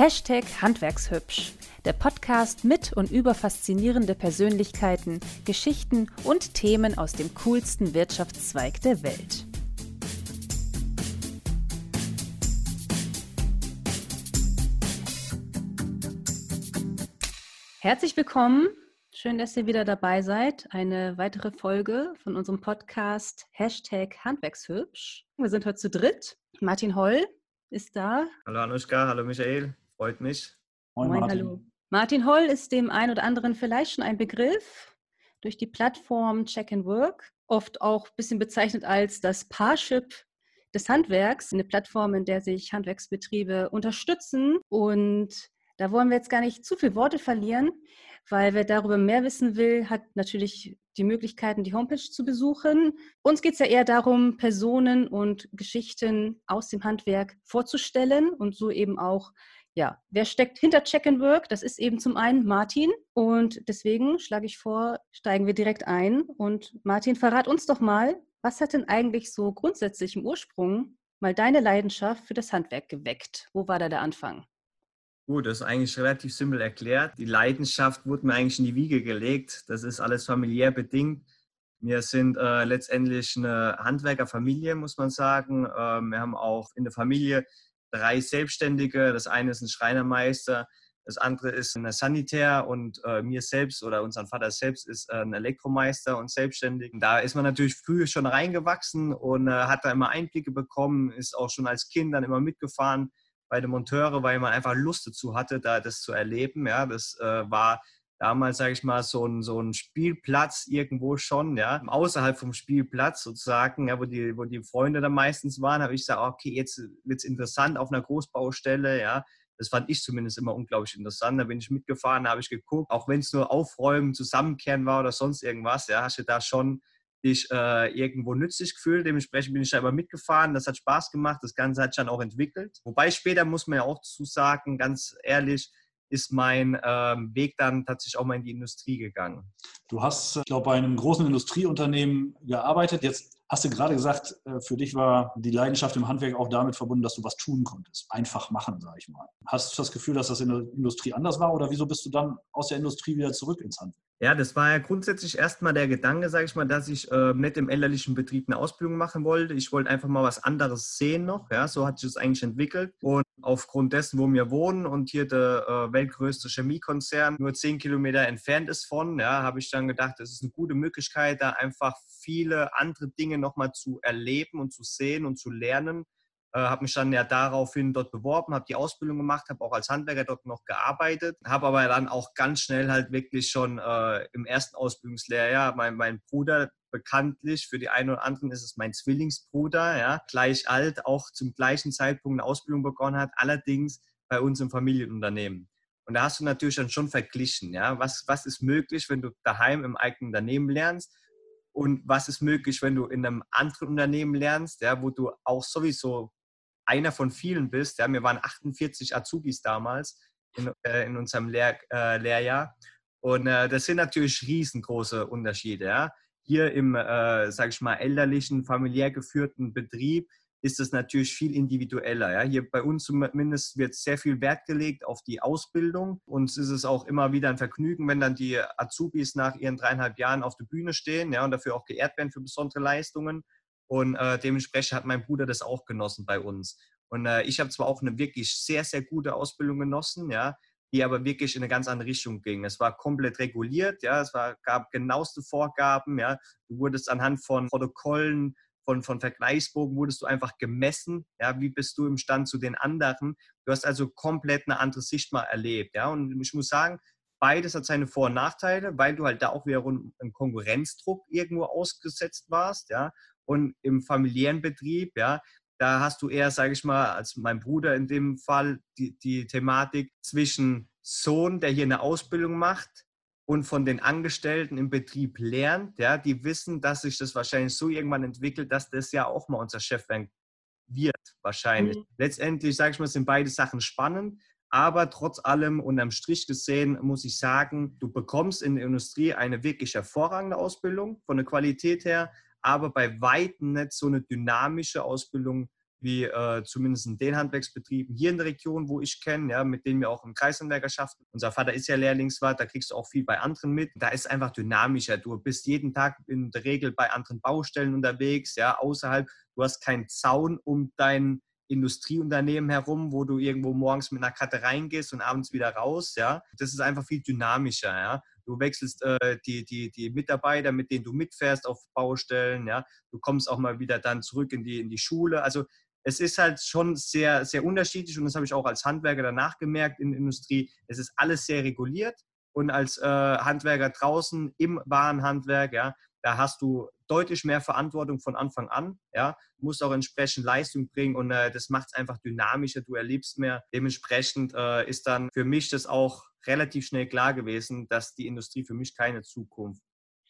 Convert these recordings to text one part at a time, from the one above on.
Hashtag Handwerkshübsch. Der Podcast mit und über faszinierende Persönlichkeiten, Geschichten und Themen aus dem coolsten Wirtschaftszweig der Welt. Herzlich willkommen. Schön, dass ihr wieder dabei seid. Eine weitere Folge von unserem Podcast Hashtag Handwerkshübsch. Wir sind heute zu dritt. Martin Holl ist da. Hallo Anushka, hallo Michael, freut mich. Moin, Moin Martin. hallo. Martin Holl ist dem einen oder anderen vielleicht schon ein Begriff durch die Plattform Check and Work, oft auch ein bisschen bezeichnet als das Parship des Handwerks, eine Plattform, in der sich Handwerksbetriebe unterstützen und da wollen wir jetzt gar nicht zu viele Worte verlieren, weil wer darüber mehr wissen will, hat natürlich die Möglichkeiten, die Homepage zu besuchen. Uns geht es ja eher darum, Personen und Geschichten aus dem Handwerk vorzustellen und so eben auch, ja, wer steckt hinter Check and Work? Das ist eben zum einen Martin und deswegen schlage ich vor, steigen wir direkt ein. Und Martin, verrat uns doch mal, was hat denn eigentlich so grundsätzlich im Ursprung mal deine Leidenschaft für das Handwerk geweckt? Wo war da der Anfang? Gut, das ist eigentlich relativ simpel erklärt. Die Leidenschaft wurde mir eigentlich in die Wiege gelegt. Das ist alles familiär bedingt. Wir sind äh, letztendlich eine Handwerkerfamilie, muss man sagen. Äh, wir haben auch in der Familie drei Selbstständige. Das eine ist ein Schreinermeister, das andere ist ein Sanitär und äh, mir selbst oder unser Vater selbst ist äh, ein Elektromeister und selbstständig. Da ist man natürlich früh schon reingewachsen und äh, hat da immer Einblicke bekommen, ist auch schon als Kind dann immer mitgefahren bei den Monteure, weil man einfach Lust dazu hatte, da das zu erleben. Ja, das äh, war damals, sage ich mal, so ein, so ein Spielplatz irgendwo schon, ja, außerhalb vom Spielplatz sozusagen, ja, wo die, wo die Freunde da meistens waren, habe ich gesagt, okay, jetzt wird es interessant auf einer Großbaustelle, ja. Das fand ich zumindest immer unglaublich interessant. Da bin ich mitgefahren, da habe ich geguckt, auch wenn es nur Aufräumen, Zusammenkehren war oder sonst irgendwas, ja, hast du da schon dich äh, irgendwo nützlich gefühlt. Dementsprechend bin ich da immer mitgefahren. Das hat Spaß gemacht. Das Ganze hat sich dann auch entwickelt. Wobei später muss man ja auch zu sagen, ganz ehrlich, ist mein ähm, Weg dann tatsächlich auch mal in die Industrie gegangen. Du hast, ich glaube, bei einem großen Industrieunternehmen gearbeitet. Jetzt hast du gerade gesagt, äh, für dich war die Leidenschaft im Handwerk auch damit verbunden, dass du was tun konntest. Einfach machen, sage ich mal. Hast du das Gefühl, dass das in der Industrie anders war oder wieso bist du dann aus der Industrie wieder zurück ins Handwerk? Ja, das war ja grundsätzlich erstmal der Gedanke, sage ich mal, dass ich äh, nicht im elterlichen Betrieb eine Ausbildung machen wollte. Ich wollte einfach mal was anderes sehen noch. Ja, so hat sich das eigentlich entwickelt. Und aufgrund dessen, wo wir wohnen und hier der äh, weltgrößte Chemiekonzern nur zehn Kilometer entfernt ist von, ja, habe ich dann gedacht, das ist eine gute Möglichkeit, da einfach viele andere Dinge nochmal zu erleben und zu sehen und zu lernen äh, habe mich dann ja daraufhin dort beworben, habe die Ausbildung gemacht, habe auch als Handwerker dort noch gearbeitet, habe aber dann auch ganz schnell halt wirklich schon äh, im ersten Ausbildungslehrjahr mein, mein Bruder bekanntlich, für die einen oder anderen ist es mein Zwillingsbruder, ja, gleich alt, auch zum gleichen Zeitpunkt eine Ausbildung begonnen hat, allerdings bei uns im Familienunternehmen. Und da hast du natürlich dann schon verglichen, ja, was, was ist möglich, wenn du daheim im eigenen Unternehmen lernst und was ist möglich, wenn du in einem anderen Unternehmen lernst, ja, wo du auch sowieso einer von vielen bist. Ja, wir waren 48 Azubis damals in, äh, in unserem Lehr, äh, Lehrjahr. Und äh, das sind natürlich riesengroße Unterschiede. Ja. Hier im, äh, sage ich mal, elterlichen, familiär geführten Betrieb ist es natürlich viel individueller. Ja. Hier bei uns zumindest wird sehr viel Wert gelegt auf die Ausbildung. Uns ist es auch immer wieder ein Vergnügen, wenn dann die Azubis nach ihren dreieinhalb Jahren auf der Bühne stehen ja, und dafür auch geehrt werden für besondere Leistungen. Und äh, dementsprechend hat mein Bruder das auch genossen bei uns. Und äh, ich habe zwar auch eine wirklich sehr, sehr gute Ausbildung genossen, ja, die aber wirklich in eine ganz andere Richtung ging. Es war komplett reguliert, ja, es war, gab genaueste Vorgaben, ja. Du wurdest anhand von Protokollen, von, von Vergleichsbogen wurdest du einfach gemessen, ja, wie bist du im Stand zu den anderen. Du hast also komplett eine andere Sicht mal erlebt, ja. Und ich muss sagen, beides hat seine Vor- und Nachteile, weil du halt da auch wieder einen Konkurrenzdruck irgendwo ausgesetzt warst, ja und im familiären Betrieb, ja, da hast du eher, sage ich mal, als mein Bruder in dem Fall, die, die Thematik zwischen Sohn, der hier eine Ausbildung macht und von den Angestellten im Betrieb lernt, ja, die wissen, dass sich das wahrscheinlich so irgendwann entwickelt, dass das ja auch mal unser Chef wird, wahrscheinlich. Mhm. Letztendlich, sage ich mal, sind beide Sachen spannend, aber trotz allem unterm Strich gesehen muss ich sagen, du bekommst in der Industrie eine wirklich hervorragende Ausbildung von der Qualität her, aber bei weitem nicht so eine dynamische Ausbildung wie äh, zumindest in den Handwerksbetrieben hier in der Region, wo ich kenne, ja, mit denen wir auch im Kreishandwerker schaffen. Unser Vater ist ja Lehrlingswart, da kriegst du auch viel bei anderen mit. Da ist einfach dynamischer. Du bist jeden Tag in der Regel bei anderen Baustellen unterwegs, ja, außerhalb. Du hast keinen Zaun um dein Industrieunternehmen herum, wo du irgendwo morgens mit einer Karte reingehst und abends wieder raus, ja. Das ist einfach viel dynamischer, ja. Du wechselst äh, die, die, die Mitarbeiter, mit denen du mitfährst auf Baustellen, ja. Du kommst auch mal wieder dann zurück in die, in die Schule. Also es ist halt schon sehr, sehr unterschiedlich und das habe ich auch als Handwerker danach gemerkt in der Industrie. Es ist alles sehr reguliert und als äh, Handwerker draußen im Warenhandwerk, ja, da hast du deutlich mehr Verantwortung von Anfang an, ja, musst auch entsprechend Leistung bringen und äh, das macht es einfach dynamischer, du erlebst mehr. Dementsprechend äh, ist dann für mich das auch relativ schnell klar gewesen, dass die Industrie für mich keine Zukunft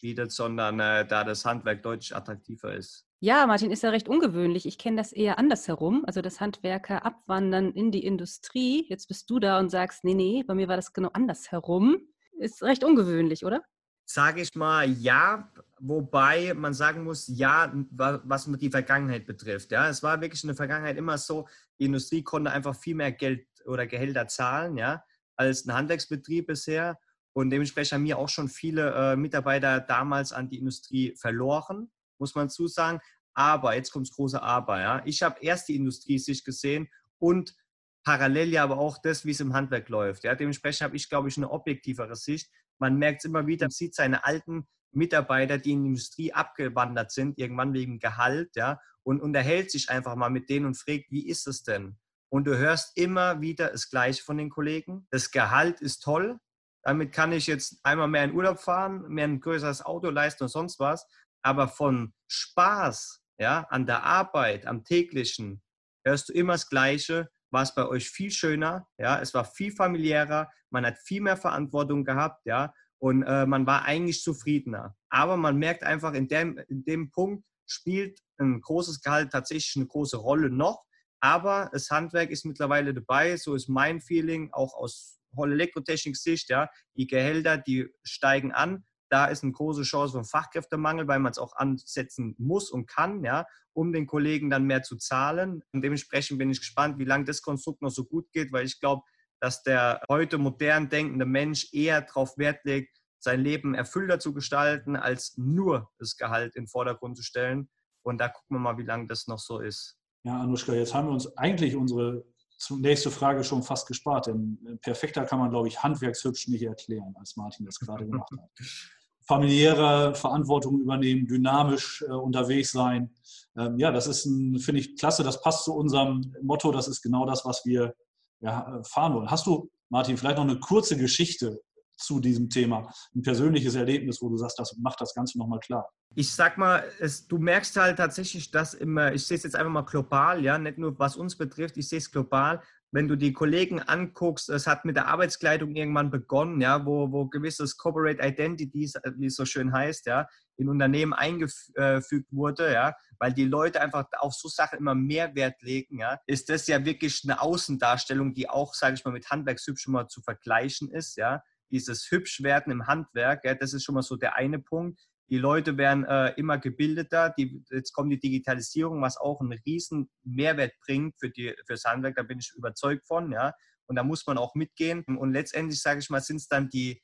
bietet, sondern äh, da das Handwerk deutlich attraktiver ist. Ja, Martin, ist ja recht ungewöhnlich. Ich kenne das eher andersherum, also dass Handwerker abwandern in die Industrie. Jetzt bist du da und sagst, nee, nee, bei mir war das genau andersherum. Ist recht ungewöhnlich, oder? Sage ich mal, ja, wobei man sagen muss, ja, was die Vergangenheit betrifft. Ja, es war wirklich in der Vergangenheit immer so, die Industrie konnte einfach viel mehr Geld oder Gehälter zahlen, ja, als ein Handwerksbetrieb bisher. Und dementsprechend haben mir auch schon viele äh, Mitarbeiter damals an die Industrie verloren, muss man zusagen. Aber, jetzt kommt das große Aber, ja. Ich habe erst die Industrie sich gesehen und parallel ja aber auch das, wie es im Handwerk läuft. Ja. Dementsprechend habe ich, glaube ich, eine objektivere Sicht. Man merkt es immer wieder, man sieht seine alten Mitarbeiter, die in die Industrie abgewandert sind, irgendwann wegen Gehalt, ja, und unterhält sich einfach mal mit denen und fragt, wie ist es denn? Und du hörst immer wieder das Gleiche von den Kollegen. Das Gehalt ist toll, damit kann ich jetzt einmal mehr in Urlaub fahren, mehr ein größeres Auto leisten und sonst was. Aber von Spaß ja, an der Arbeit, am täglichen, hörst du immer das Gleiche. War es bei euch viel schöner, ja, es war viel familiärer, man hat viel mehr Verantwortung gehabt, ja, und äh, man war eigentlich zufriedener. Aber man merkt einfach, in dem, in dem Punkt spielt ein großes Gehalt tatsächlich eine große Rolle noch. Aber das Handwerk ist mittlerweile dabei, so ist mein Feeling, auch aus Elektrotechnik-Sicht, ja, die Gehälter, die steigen an. Da ist eine große Chance vom Fachkräftemangel, weil man es auch ansetzen muss und kann, ja, um den Kollegen dann mehr zu zahlen. Und dementsprechend bin ich gespannt, wie lange das Konstrukt noch so gut geht, weil ich glaube, dass der heute modern denkende Mensch eher darauf Wert legt, sein Leben erfüllter zu gestalten, als nur das Gehalt in den Vordergrund zu stellen. Und da gucken wir mal, wie lange das noch so ist. Ja, Anuschka, jetzt haben wir uns eigentlich unsere nächste Frage schon fast gespart, denn äh, perfekter kann man, glaube ich, handwerkshübsch nicht erklären, als Martin das gerade gemacht hat. Familiäre Verantwortung übernehmen, dynamisch äh, unterwegs sein. Ähm, ja, das ist, finde ich, klasse. Das passt zu unserem Motto. Das ist genau das, was wir ja, äh, fahren wollen. Hast du, Martin, vielleicht noch eine kurze Geschichte zu diesem Thema? Ein persönliches Erlebnis, wo du sagst, das macht das Ganze nochmal klar ich sag mal, es, du merkst halt tatsächlich, dass immer, ich sehe es jetzt einfach mal global, ja, nicht nur was uns betrifft, ich sehe es global. Wenn du die Kollegen anguckst, es hat mit der Arbeitskleidung irgendwann begonnen, ja, wo, wo gewisses Corporate Identity, wie es so schön heißt, ja, in Unternehmen eingefügt wurde, ja, weil die Leute einfach auf so Sachen immer mehr Wert legen, ja, ist das ja wirklich eine Außendarstellung, die auch, sage ich mal, mit Handwerkshübsch schon mal zu vergleichen ist, ja. Dieses Hübschwerden im Handwerk, ja, das ist schon mal so der eine Punkt. Die Leute werden äh, immer gebildeter. Die, jetzt kommt die Digitalisierung, was auch einen riesen Mehrwert bringt für, die, für das Handwerk. Da bin ich überzeugt von. Ja. Und da muss man auch mitgehen. Und letztendlich, sage ich mal, sind es dann die,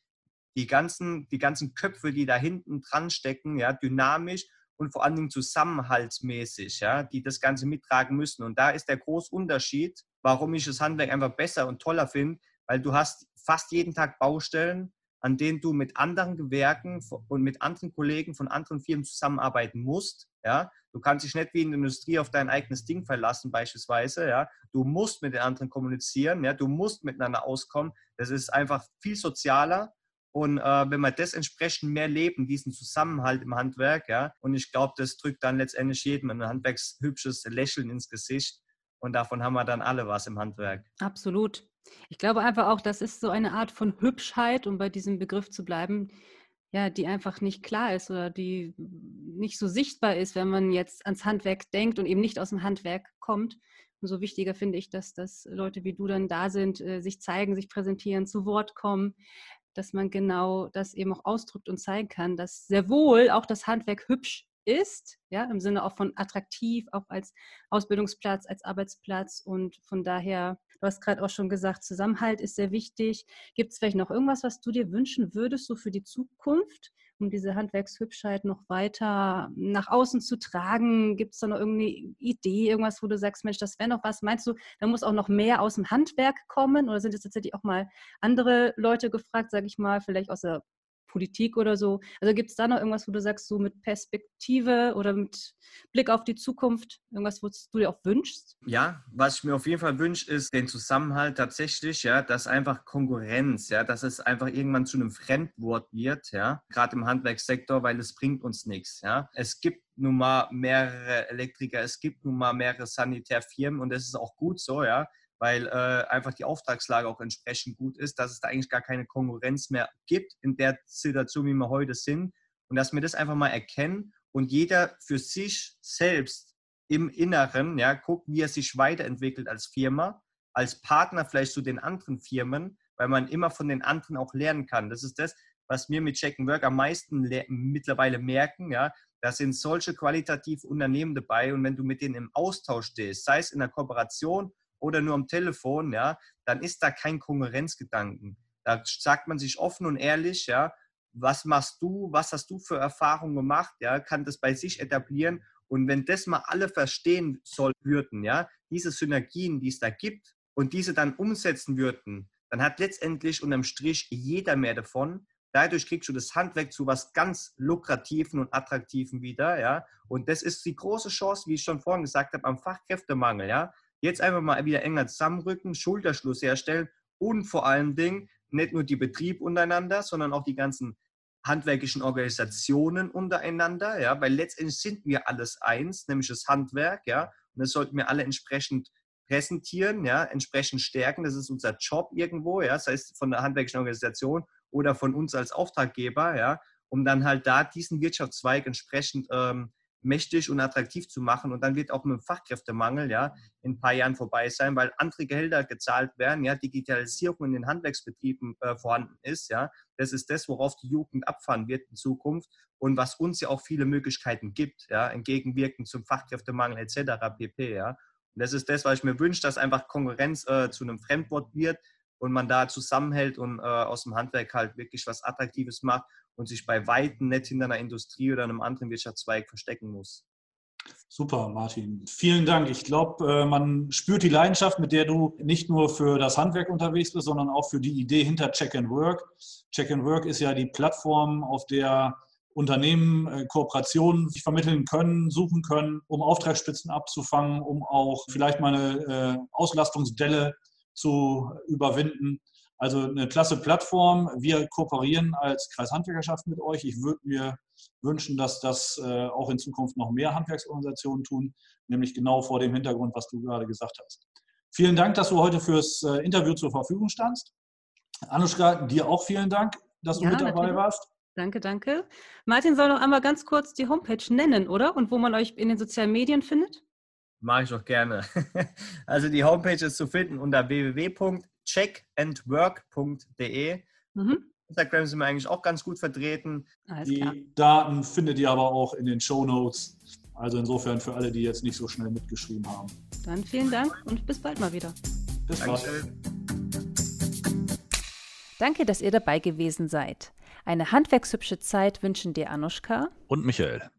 die, ganzen, die ganzen Köpfe, die da hinten dran stecken, ja, dynamisch und vor allen Dingen zusammenhaltsmäßig, ja, die das Ganze mittragen müssen. Und da ist der große Unterschied, warum ich das Handwerk einfach besser und toller finde, weil du hast fast jeden Tag Baustellen, an denen du mit anderen Gewerken und mit anderen Kollegen von anderen Firmen zusammenarbeiten musst. Ja? Du kannst dich nicht wie in der Industrie auf dein eigenes Ding verlassen, beispielsweise. Ja? Du musst mit den anderen kommunizieren, ja? du musst miteinander auskommen. Das ist einfach viel sozialer. Und äh, wenn wir das entsprechend mehr leben, diesen Zusammenhalt im Handwerk, ja, und ich glaube, das drückt dann letztendlich jedem ein handwerkshübsches Lächeln ins Gesicht. Und davon haben wir dann alle was im Handwerk. Absolut. Ich glaube einfach auch, das ist so eine Art von Hübschheit, um bei diesem Begriff zu bleiben, ja, die einfach nicht klar ist oder die nicht so sichtbar ist, wenn man jetzt ans Handwerk denkt und eben nicht aus dem Handwerk kommt. Umso wichtiger finde ich, dass, dass Leute wie du dann da sind, äh, sich zeigen, sich präsentieren, zu Wort kommen, dass man genau das eben auch ausdrückt und zeigen kann, dass sehr wohl auch das Handwerk hübsch ist, ja, im Sinne auch von attraktiv, auch als Ausbildungsplatz, als Arbeitsplatz und von daher, du hast gerade auch schon gesagt, Zusammenhalt ist sehr wichtig. Gibt es vielleicht noch irgendwas, was du dir wünschen würdest, so für die Zukunft, um diese Handwerkshübschheit noch weiter nach außen zu tragen? Gibt es da noch irgendeine Idee, irgendwas, wo du sagst, Mensch, das wäre noch was? Meinst du, da muss auch noch mehr aus dem Handwerk kommen oder sind es tatsächlich auch mal andere Leute gefragt, sage ich mal, vielleicht aus der Politik oder so. Also gibt es da noch irgendwas, wo du sagst, so mit Perspektive oder mit Blick auf die Zukunft, irgendwas, was du dir auch wünschst? Ja, was ich mir auf jeden Fall wünsche, ist den Zusammenhalt tatsächlich, ja, dass einfach Konkurrenz, ja, dass es einfach irgendwann zu einem Fremdwort wird, ja, gerade im Handwerkssektor, weil es bringt uns nichts, ja. Es gibt nun mal mehrere Elektriker, es gibt nun mal mehrere Sanitärfirmen und das ist auch gut so, ja weil äh, einfach die Auftragslage auch entsprechend gut ist, dass es da eigentlich gar keine Konkurrenz mehr gibt in der Situation, wie wir heute sind. Und dass wir das einfach mal erkennen und jeder für sich selbst im Inneren ja, guckt, wie er sich weiterentwickelt als Firma, als Partner vielleicht zu den anderen Firmen, weil man immer von den anderen auch lernen kann. Das ist das, was wir mit Check Work am meisten mittlerweile merken. Ja, da sind solche qualitativ Unternehmen dabei und wenn du mit denen im Austausch stehst, sei es in der Kooperation oder nur am Telefon, ja, dann ist da kein Konkurrenzgedanken. Da sagt man sich offen und ehrlich, ja, was machst du, was hast du für Erfahrungen gemacht, ja, kann das bei sich etablieren. Und wenn das mal alle verstehen soll würden, ja, diese Synergien, die es da gibt und diese dann umsetzen würden, dann hat letztendlich unterm Strich jeder mehr davon. Dadurch kriegst du das Handwerk zu was ganz lukrativen und attraktiven wieder, ja. Und das ist die große Chance, wie ich schon vorhin gesagt habe, am Fachkräftemangel, ja. Jetzt einfach mal wieder enger zusammenrücken, Schulterschluss herstellen und vor allen Dingen nicht nur die Betrieb untereinander, sondern auch die ganzen handwerklichen Organisationen untereinander, ja, weil letztendlich sind wir alles eins, nämlich das Handwerk, ja, und das sollten wir alle entsprechend präsentieren, ja, entsprechend stärken. Das ist unser Job irgendwo, ja, sei es von der handwerklichen Organisation oder von uns als Auftraggeber, ja, um dann halt da diesen Wirtschaftszweig entsprechend ähm, mächtig und attraktiv zu machen. Und dann wird auch mit dem Fachkräftemangel ja in ein paar Jahren vorbei sein, weil andere Gehälter gezahlt werden, ja, Digitalisierung in den Handwerksbetrieben äh, vorhanden ist, ja. Das ist das, worauf die Jugend abfahren wird in Zukunft und was uns ja auch viele Möglichkeiten gibt, ja, entgegenwirken zum Fachkräftemangel etc. pp. Ja. Und das ist das, was ich mir wünsche, dass einfach Konkurrenz äh, zu einem Fremdwort wird und man da zusammenhält und äh, aus dem Handwerk halt wirklich was Attraktives macht und sich bei Weitem nicht hinter einer Industrie oder einem anderen Wirtschaftszweig verstecken muss. Super, Martin. Vielen Dank. Ich glaube, äh, man spürt die Leidenschaft, mit der du nicht nur für das Handwerk unterwegs bist, sondern auch für die Idee hinter Check and Work. Check and Work ist ja die Plattform, auf der Unternehmen äh, Kooperationen sich vermitteln können, suchen können, um Auftragsspitzen abzufangen, um auch vielleicht mal eine äh, Auslastungsdelle zu überwinden. Also eine klasse Plattform. Wir kooperieren als Kreishandwerkerschaft mit euch. Ich würde mir wünschen, dass das äh, auch in Zukunft noch mehr Handwerksorganisationen tun, nämlich genau vor dem Hintergrund, was du gerade gesagt hast. Vielen Dank, dass du heute fürs äh, Interview zur Verfügung standst. Anuschka, dir auch vielen Dank, dass du ja, mit dabei natürlich. warst. Danke, danke. Martin soll noch einmal ganz kurz die Homepage nennen, oder? Und wo man euch in den sozialen Medien findet? Mache ich auch gerne. Also die Homepage ist zu finden unter www.checkandwork.de. Mhm. Instagram sind wir eigentlich auch ganz gut vertreten. Alles die klar. Daten findet ihr aber auch in den Show Notes. Also insofern für alle, die jetzt nicht so schnell mitgeschrieben haben. Dann vielen Dank und bis bald mal wieder. Bis bald. Danke, dass ihr dabei gewesen seid. Eine handwerkshübsche Zeit wünschen dir Anuschka und Michael.